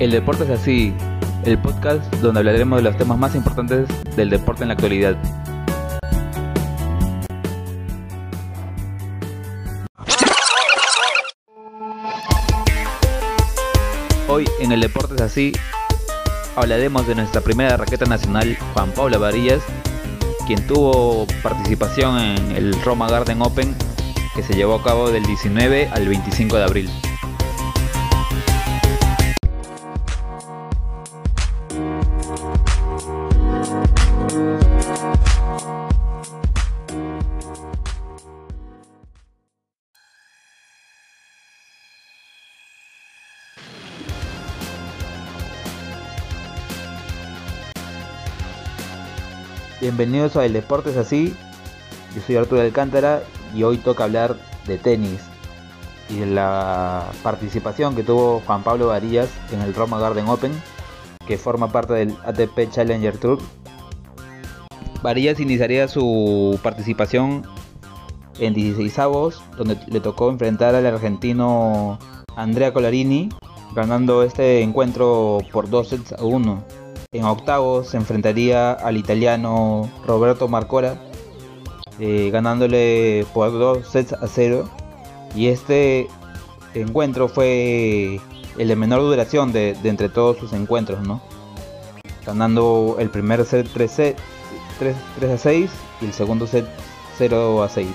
El deporte es así, el podcast donde hablaremos de los temas más importantes del deporte en la actualidad. Hoy en el deporte es así, hablaremos de nuestra primera raqueta nacional, Juan Pablo Varillas, quien tuvo participación en el Roma Garden Open que se llevó a cabo del 19 al 25 de abril. Bienvenidos a El Deportes Así. Yo soy Arturo Alcántara y hoy toca hablar de tenis y de la participación que tuvo Juan Pablo Varillas en el Roma Garden Open, que forma parte del ATP Challenger Tour. Varillas iniciaría su participación en 16 avos, donde le tocó enfrentar al argentino Andrea Colarini, ganando este encuentro por 2 sets a 1. En octavos se enfrentaría al italiano Roberto Marcora, eh, ganándole por dos sets a cero. Y este encuentro fue el de menor duración de, entre todos sus encuentros, ¿no? Ganando el primer set 3, 3, 3 a 6 y el segundo set 0 a 6.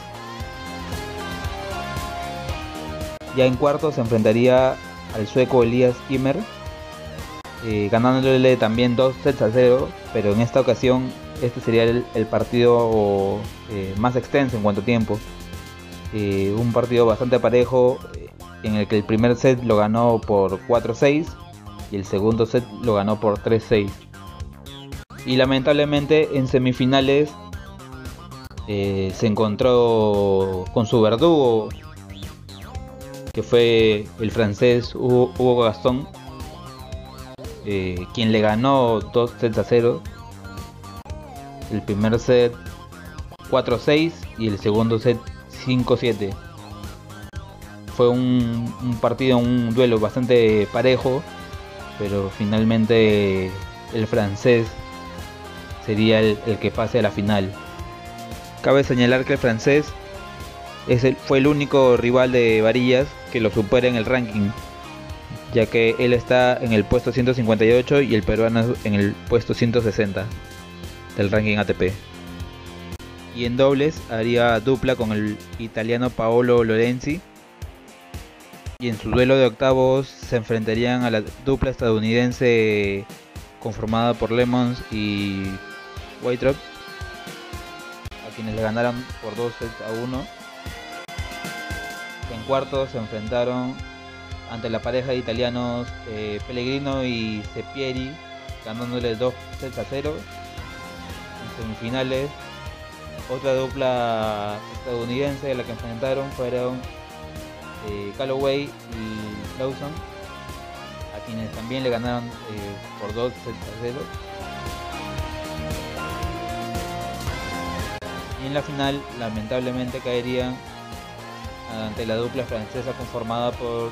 Ya en cuartos se enfrentaría al sueco Elias Kimmer eh, ganándole también dos sets a cero, pero en esta ocasión este sería el, partido eh, más extenso en cuanto a tiempo. Eh, un partido bastante parejo en el que el primer set lo ganó por 4-6 y el segundo set lo ganó por 3-6. Y lamentablemente en semifinales se encontró con su verdugo, que fue el francés Hugo Gastón, eh, quien le ganó 2 sets a 0. El primer set 4-6 y el segundo set 5-7. Fue un, partido, un duelo bastante parejo, pero finalmente el francés sería el, que pase a la final. Cabe señalar que el francés es fue el único rival de Varillas que lo supera en el ranking ya que él está en el puesto 158 y el peruano en el puesto 160 del ranking ATP. Y en dobles haría dupla con el italiano Paolo Lorenzi. Y en su duelo de octavos se enfrentarían a la dupla estadounidense conformada por Lemons y Whiterop, a quienes le ganaron por 2 sets a 1. En cuartos se enfrentaron ante la pareja de italianos eh, Pellegrino y Sepieri, ganándole 2 sets a 0. En semifinales, otra dupla estadounidense de la que enfrentaron fueron eh, Calloway y Lawson, a quienes también le ganaron eh, por 2 sets a 0. Y en la final, lamentablemente caerían ante la dupla francesa conformada por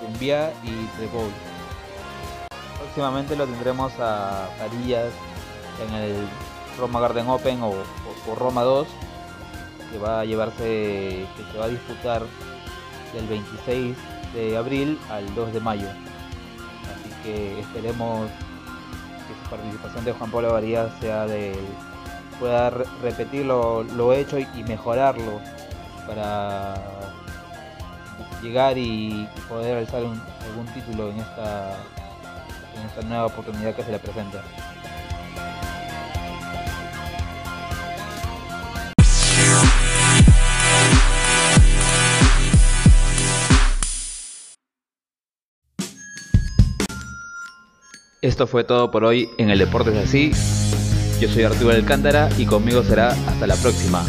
Cumbia y Treboul. Próximamente lo tendremos a Carillas en el Roma Garden Open o, Roma 2 que va a llevarse, que se va a disputar del 26 de abril al 2 de mayo. Así que esperemos que su participación de Juan Pablo Varías sea de pueda repetir lo, lo hecho y mejorarlo para llegar y poder alzar algún título en esta, en esta nueva oportunidad que se le presenta. Esto fue todo por hoy en el Deportes Así. Yo soy Arturo Alcántara y conmigo será hasta la próxima.